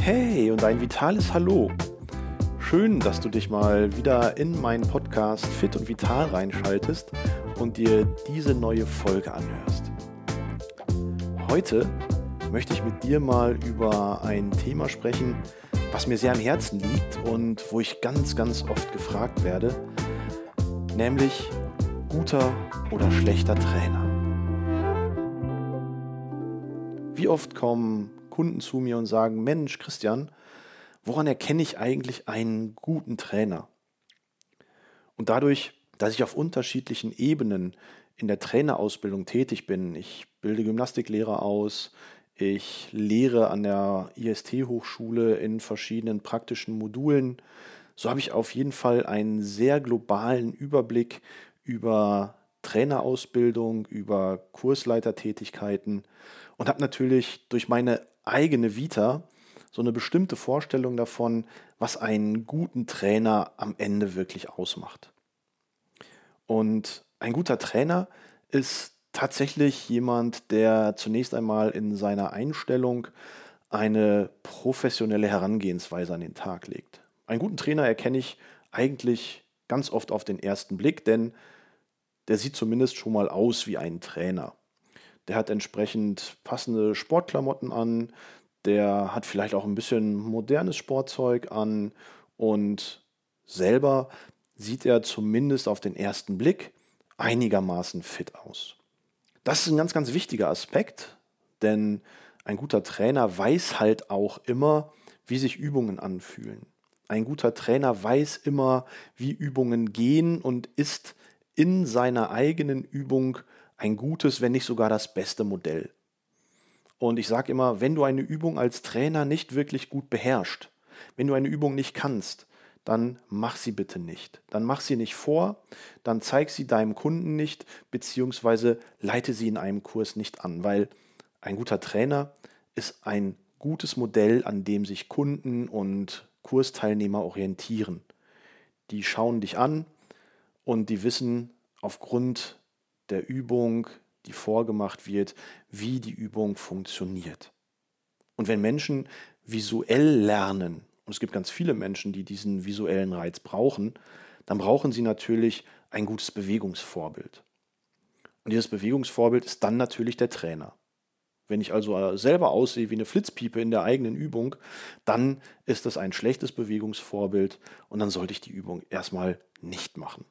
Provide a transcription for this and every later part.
Hey und ein vitales Hallo. Schön, dass du dich mal wieder in meinen Podcast Fit und Vital reinschaltest und dir diese neue Folge anhörst. Heute möchte ich mit dir mal über ein Thema sprechen, was mir sehr am Herzen liegt und wo ich ganz, ganz oft gefragt werde, nämlich guter oder schlechter Trainer. Wie oft kommen Kunden zu mir und sagen, Mensch, Christian, woran erkenne ich eigentlich einen guten Trainer? Und dadurch, dass ich auf unterschiedlichen Ebenen in der Trainerausbildung tätig bin, ich bilde Gymnastiklehrer aus, ich lehre an der IST-Hochschule in verschiedenen praktischen Modulen, so habe ich auf jeden Fall einen sehr globalen Überblick über Trainerausbildung, über Kursleitertätigkeiten und habe natürlich durch meine eigene Vita so eine bestimmte Vorstellung davon, was einen guten Trainer am Ende wirklich ausmacht. Und ein guter Trainer ist tatsächlich jemand, der zunächst einmal in seiner Einstellung eine professionelle Herangehensweise an den Tag legt. Einen guten Trainer erkenne ich eigentlich ganz oft auf den ersten Blick, denn der sieht zumindest schon mal aus wie ein Trainer. Der hat entsprechend passende Sportklamotten an, der hat vielleicht auch ein bisschen modernes Sportzeug an und selber sieht er zumindest auf den ersten Blick einigermaßen fit aus. Das ist ein ganz, ganz wichtiger Aspekt, denn ein guter Trainer weiß halt auch immer, wie sich Übungen anfühlen. Ein guter Trainer weiß immer, wie Übungen gehen und ist in seiner eigenen Übung ein gutes, wenn nicht sogar das beste Modell. Und ich sage immer, wenn du eine Übung als Trainer nicht wirklich gut beherrschst, wenn du eine Übung nicht kannst, dann mach sie bitte nicht. Dann mach sie nicht vor, dann zeig sie deinem Kunden nicht, beziehungsweise leite sie in einem Kurs nicht an, weil ein guter Trainer ist ein gutes Modell, an dem sich Kunden und Kursteilnehmer orientieren. Die schauen dich an und die wissen aufgrund der Übung, die vorgemacht wird, wie die Übung funktioniert. Und wenn Menschen visuell lernen, und es gibt ganz viele Menschen, die diesen visuellen Reiz brauchen, dann brauchen sie natürlich ein gutes Bewegungsvorbild. Und dieses Bewegungsvorbild ist dann natürlich der Trainer. Wenn ich also selber aussehe wie eine Flitzpiepe in der eigenen Übung, dann ist das ein schlechtes Bewegungsvorbild und dann sollte ich die Übung erstmal nicht machen.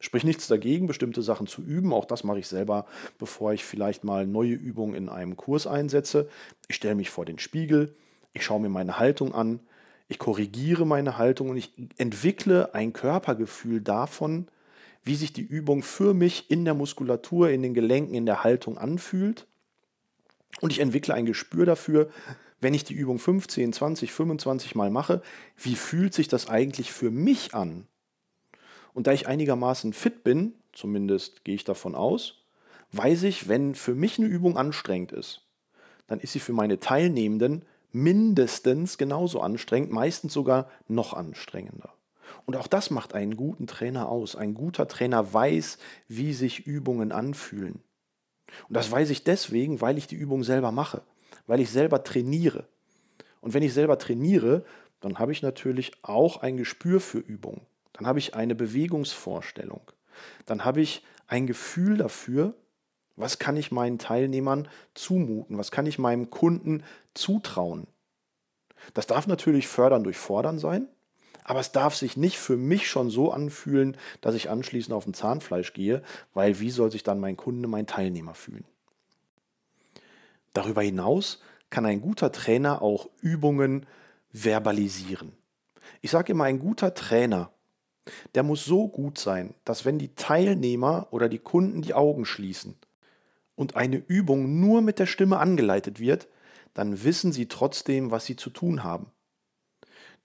Sprich nichts dagegen, bestimmte Sachen zu üben. Auch das mache ich selber, bevor ich vielleicht mal neue Übungen in einem Kurs einsetze. Ich stelle mich vor den Spiegel, ich schaue mir meine Haltung an, ich korrigiere meine Haltung und ich entwickle ein Körpergefühl davon, wie sich die Übung für mich in der Muskulatur, in den Gelenken, in der Haltung anfühlt. Und ich entwickle ein Gespür dafür, wenn ich die Übung 15, 20, 25 Mal mache, wie fühlt sich das eigentlich für mich an? Und da ich einigermaßen fit bin, zumindest gehe ich davon aus, weiß ich, wenn für mich eine Übung anstrengend ist, dann ist sie für meine Teilnehmenden mindestens genauso anstrengend, meistens sogar noch anstrengender. Und auch das macht einen guten Trainer aus. Ein guter Trainer weiß, wie sich Übungen anfühlen. Und das weiß ich deswegen, weil ich die Übung selber mache, weil ich selber trainiere. Und wenn ich selber trainiere, dann habe ich natürlich auch ein Gespür für Übungen dann habe ich eine Bewegungsvorstellung, dann habe ich ein Gefühl dafür, was kann ich meinen Teilnehmern zumuten, was kann ich meinem Kunden zutrauen. Das darf natürlich fördern durch fordern sein, aber es darf sich nicht für mich schon so anfühlen, dass ich anschließend auf ein Zahnfleisch gehe, weil wie soll sich dann mein Kunde, mein Teilnehmer fühlen? Darüber hinaus kann ein guter Trainer auch Übungen verbalisieren. Ich sage immer, ein guter Trainer der muss so gut sein, dass wenn die Teilnehmer oder die Kunden die Augen schließen und eine Übung nur mit der Stimme angeleitet wird, dann wissen sie trotzdem, was sie zu tun haben.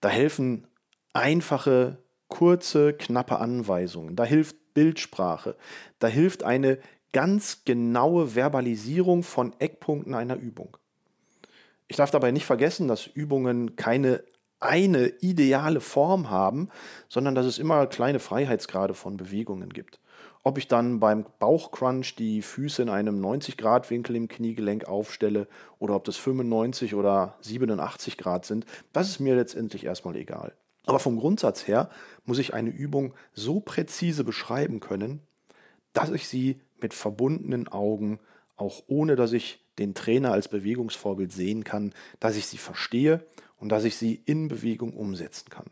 Da helfen einfache, kurze, knappe Anweisungen, da hilft Bildsprache, da hilft eine ganz genaue Verbalisierung von Eckpunkten einer Übung. Ich darf dabei nicht vergessen, dass Übungen keine eine ideale Form haben, sondern dass es immer kleine Freiheitsgrade von Bewegungen gibt. ob ich dann beim Bauchcrunch die Füße in einem 90-Grad-Winkel im Kniegelenk aufstelle oder ob das 95 oder 87 Grad sind, das ist mir letztendlich erstmal egal. Aber vom Grundsatz her muss ich eine Übung so präzise beschreiben können, dass ich sie mit verbundenen Augen, auch ohne dass ich den Trainer als Bewegungsvorbild sehen kann, dass ich sie verstehe und dass ich sie in Bewegung umsetzen kann.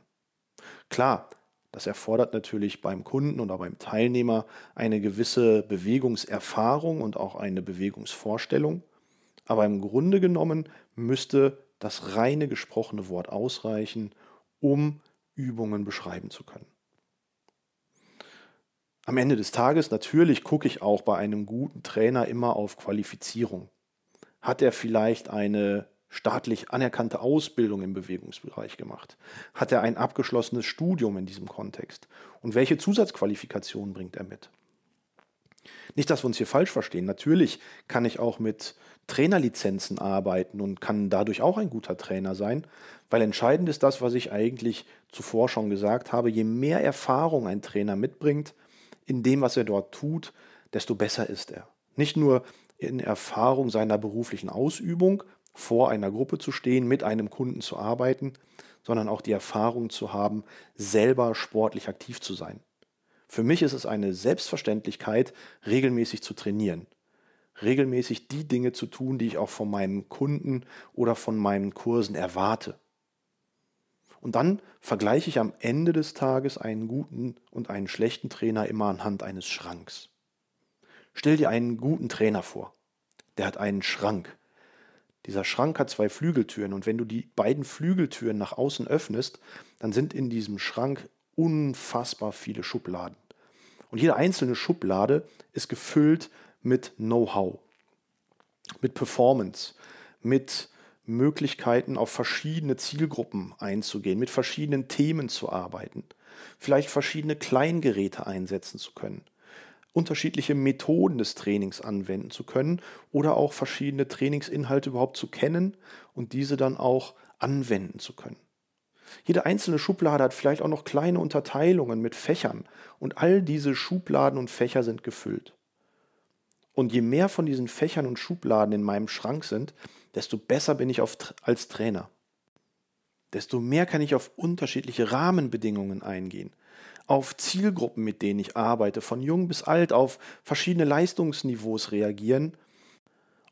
Klar, das erfordert natürlich beim Kunden oder beim Teilnehmer eine gewisse Bewegungserfahrung und auch eine Bewegungsvorstellung. Aber im Grunde genommen müsste das reine gesprochene Wort ausreichen, um Übungen beschreiben zu können. Am Ende des Tages natürlich gucke ich auch bei einem guten Trainer immer auf Qualifizierung. Hat er vielleicht eine staatlich anerkannte Ausbildung im Bewegungsbereich gemacht? Hat er ein abgeschlossenes Studium in diesem Kontext? Und welche Zusatzqualifikationen bringt er mit? Nicht, dass wir uns hier falsch verstehen. Natürlich kann ich auch mit Trainerlizenzen arbeiten und kann dadurch auch ein guter Trainer sein, weil entscheidend ist das, was ich eigentlich zuvor schon gesagt habe. Je mehr Erfahrung ein Trainer mitbringt in dem, was er dort tut, desto besser ist er. Nicht nur in Erfahrung seiner beruflichen Ausübung, vor einer Gruppe zu stehen, mit einem Kunden zu arbeiten, sondern auch die Erfahrung zu haben, selber sportlich aktiv zu sein. Für mich ist es eine Selbstverständlichkeit, regelmäßig zu trainieren, regelmäßig die Dinge zu tun, die ich auch von meinen Kunden oder von meinen Kursen erwarte. Und dann vergleiche ich am Ende des Tages einen guten und einen schlechten Trainer immer anhand eines Schranks. Stell dir einen guten Trainer vor. Der hat einen Schrank. Dieser Schrank hat zwei Flügeltüren und wenn du die beiden Flügeltüren nach außen öffnest, dann sind in diesem Schrank unfassbar viele Schubladen. Und jede einzelne Schublade ist gefüllt mit Know-how, mit Performance, mit Möglichkeiten auf verschiedene Zielgruppen einzugehen, mit verschiedenen Themen zu arbeiten, vielleicht verschiedene Kleingeräte einsetzen zu können unterschiedliche Methoden des Trainings anwenden zu können oder auch verschiedene Trainingsinhalte überhaupt zu kennen und diese dann auch anwenden zu können. Jede einzelne Schublade hat vielleicht auch noch kleine Unterteilungen mit Fächern und all diese Schubladen und Fächer sind gefüllt. Und je mehr von diesen Fächern und Schubladen in meinem Schrank sind, desto besser bin ich auf, als Trainer. Desto mehr kann ich auf unterschiedliche Rahmenbedingungen eingehen auf Zielgruppen, mit denen ich arbeite, von jung bis alt, auf verschiedene Leistungsniveaus reagieren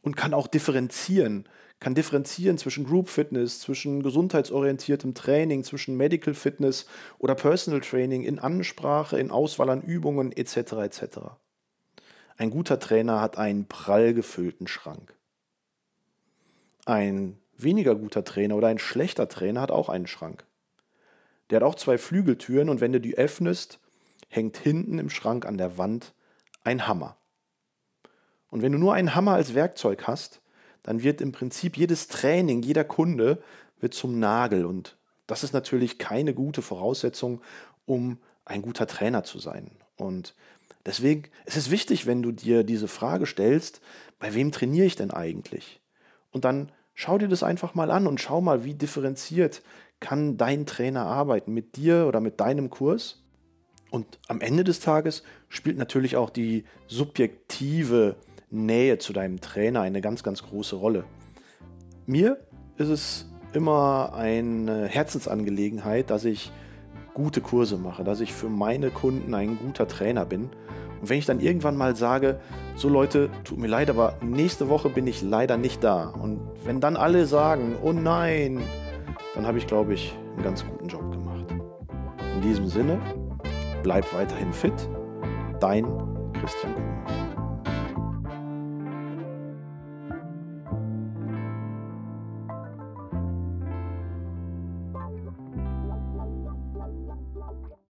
und kann auch differenzieren, kann differenzieren zwischen Group Fitness, zwischen gesundheitsorientiertem Training, zwischen Medical Fitness oder Personal Training in Ansprache, in Auswahl an Übungen etc. etc. Ein guter Trainer hat einen prall gefüllten Schrank. Ein weniger guter Trainer oder ein schlechter Trainer hat auch einen Schrank. Der hat auch zwei Flügeltüren und wenn du die öffnest, hängt hinten im Schrank an der Wand ein Hammer. Und wenn du nur einen Hammer als Werkzeug hast, dann wird im Prinzip jedes Training, jeder Kunde wird zum Nagel. Und das ist natürlich keine gute Voraussetzung, um ein guter Trainer zu sein. Und deswegen ist es wichtig, wenn du dir diese Frage stellst, bei wem trainiere ich denn eigentlich? Und dann schau dir das einfach mal an und schau mal, wie differenziert kann dein Trainer arbeiten mit dir oder mit deinem Kurs? Und am Ende des Tages spielt natürlich auch die subjektive Nähe zu deinem Trainer eine ganz, ganz große Rolle. Mir ist es immer eine Herzensangelegenheit, dass ich gute Kurse mache, dass ich für meine Kunden ein guter Trainer bin. Und wenn ich dann irgendwann mal sage, so Leute, tut mir leid, aber nächste Woche bin ich leider nicht da. Und wenn dann alle sagen, oh nein, dann habe ich, glaube ich, einen ganz guten Job gemacht. In diesem Sinne, bleib weiterhin fit. Dein Christian Kuhn.